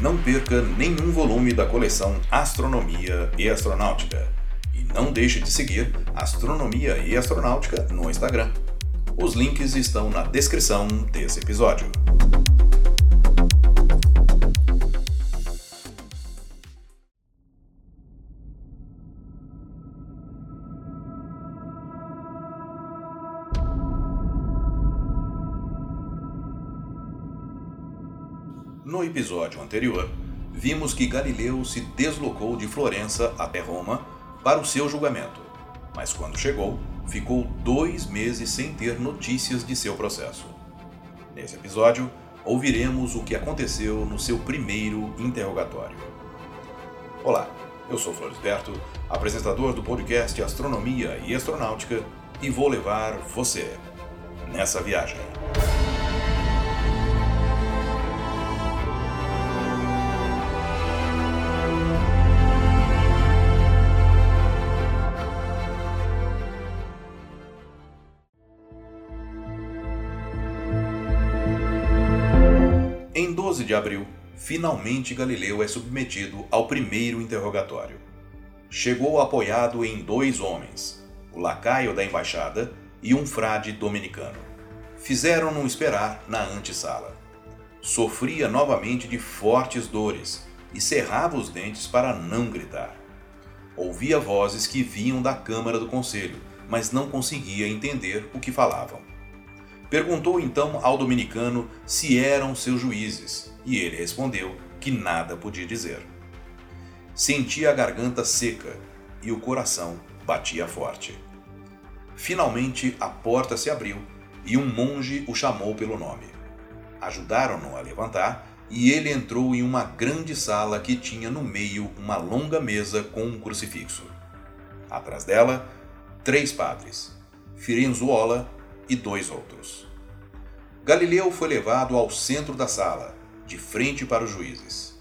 Não perca nenhum volume da coleção Astronomia e Astronáutica. E não deixe de seguir Astronomia e Astronáutica no Instagram. Os links estão na descrição desse episódio. No episódio anterior, vimos que Galileu se deslocou de Florença até Roma para o seu julgamento, mas quando chegou, ficou dois meses sem ter notícias de seu processo. Nesse episódio, ouviremos o que aconteceu no seu primeiro interrogatório. Olá, eu sou Florisberto, apresentador do podcast Astronomia e Astronáutica, e vou levar você nessa viagem. 12 de abril, finalmente Galileu é submetido ao primeiro interrogatório. Chegou apoiado em dois homens, o lacaio da embaixada e um frade dominicano. Fizeram-no esperar na antessala. Sofria novamente de fortes dores e cerrava os dentes para não gritar. Ouvia vozes que vinham da Câmara do Conselho, mas não conseguia entender o que falavam. Perguntou então ao dominicano se eram seus juízes, e ele respondeu que nada podia dizer. Sentia a garganta seca e o coração batia forte. Finalmente a porta se abriu e um monge o chamou pelo nome. Ajudaram-no a levantar e ele entrou em uma grande sala que tinha no meio uma longa mesa com um crucifixo. Atrás dela, três padres, Firenzuola e dois outros. Galileu foi levado ao centro da sala, de frente para os juízes.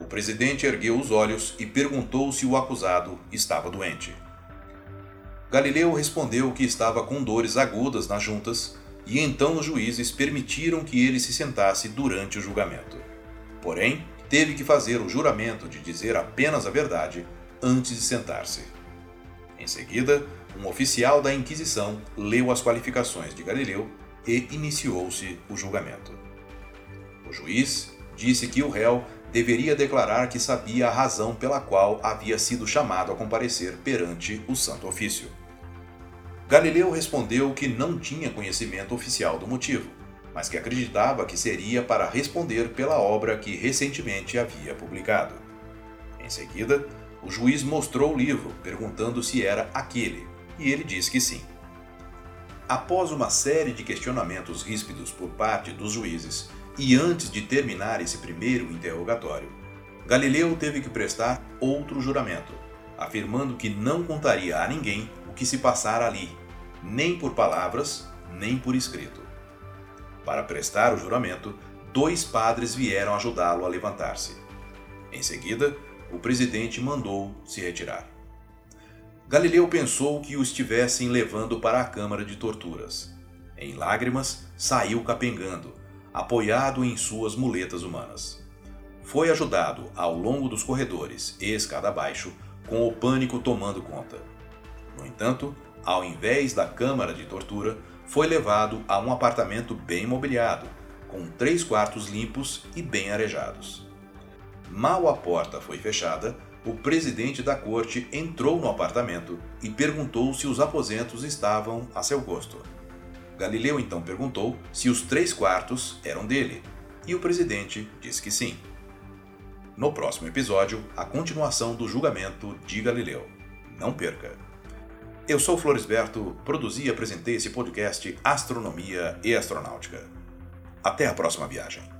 O presidente ergueu os olhos e perguntou se o acusado estava doente. Galileu respondeu que estava com dores agudas nas juntas e então os juízes permitiram que ele se sentasse durante o julgamento. Porém, teve que fazer o juramento de dizer apenas a verdade antes de sentar-se. Em seguida, um oficial da Inquisição leu as qualificações de Galileu e iniciou-se o julgamento. O juiz disse que o réu deveria declarar que sabia a razão pela qual havia sido chamado a comparecer perante o Santo Ofício. Galileu respondeu que não tinha conhecimento oficial do motivo, mas que acreditava que seria para responder pela obra que recentemente havia publicado. Em seguida, o juiz mostrou o livro, perguntando se era aquele, e ele disse que sim. Após uma série de questionamentos ríspidos por parte dos juízes e antes de terminar esse primeiro interrogatório, Galileu teve que prestar outro juramento, afirmando que não contaria a ninguém o que se passara ali, nem por palavras, nem por escrito. Para prestar o juramento, dois padres vieram ajudá-lo a levantar-se. Em seguida, o presidente mandou se retirar. Galileu pensou que o estivessem levando para a câmara de torturas. Em lágrimas, saiu capengando, apoiado em suas muletas humanas. Foi ajudado ao longo dos corredores e escada abaixo, com o pânico tomando conta. No entanto, ao invés da câmara de tortura, foi levado a um apartamento bem mobiliado, com três quartos limpos e bem arejados. Mal a porta foi fechada, o presidente da corte entrou no apartamento e perguntou se os aposentos estavam a seu gosto. Galileu então perguntou se os três quartos eram dele, e o presidente disse que sim. No próximo episódio, a continuação do julgamento de Galileu. Não perca! Eu sou Floresberto, produzi e apresentei esse podcast Astronomia e Astronáutica. Até a próxima viagem.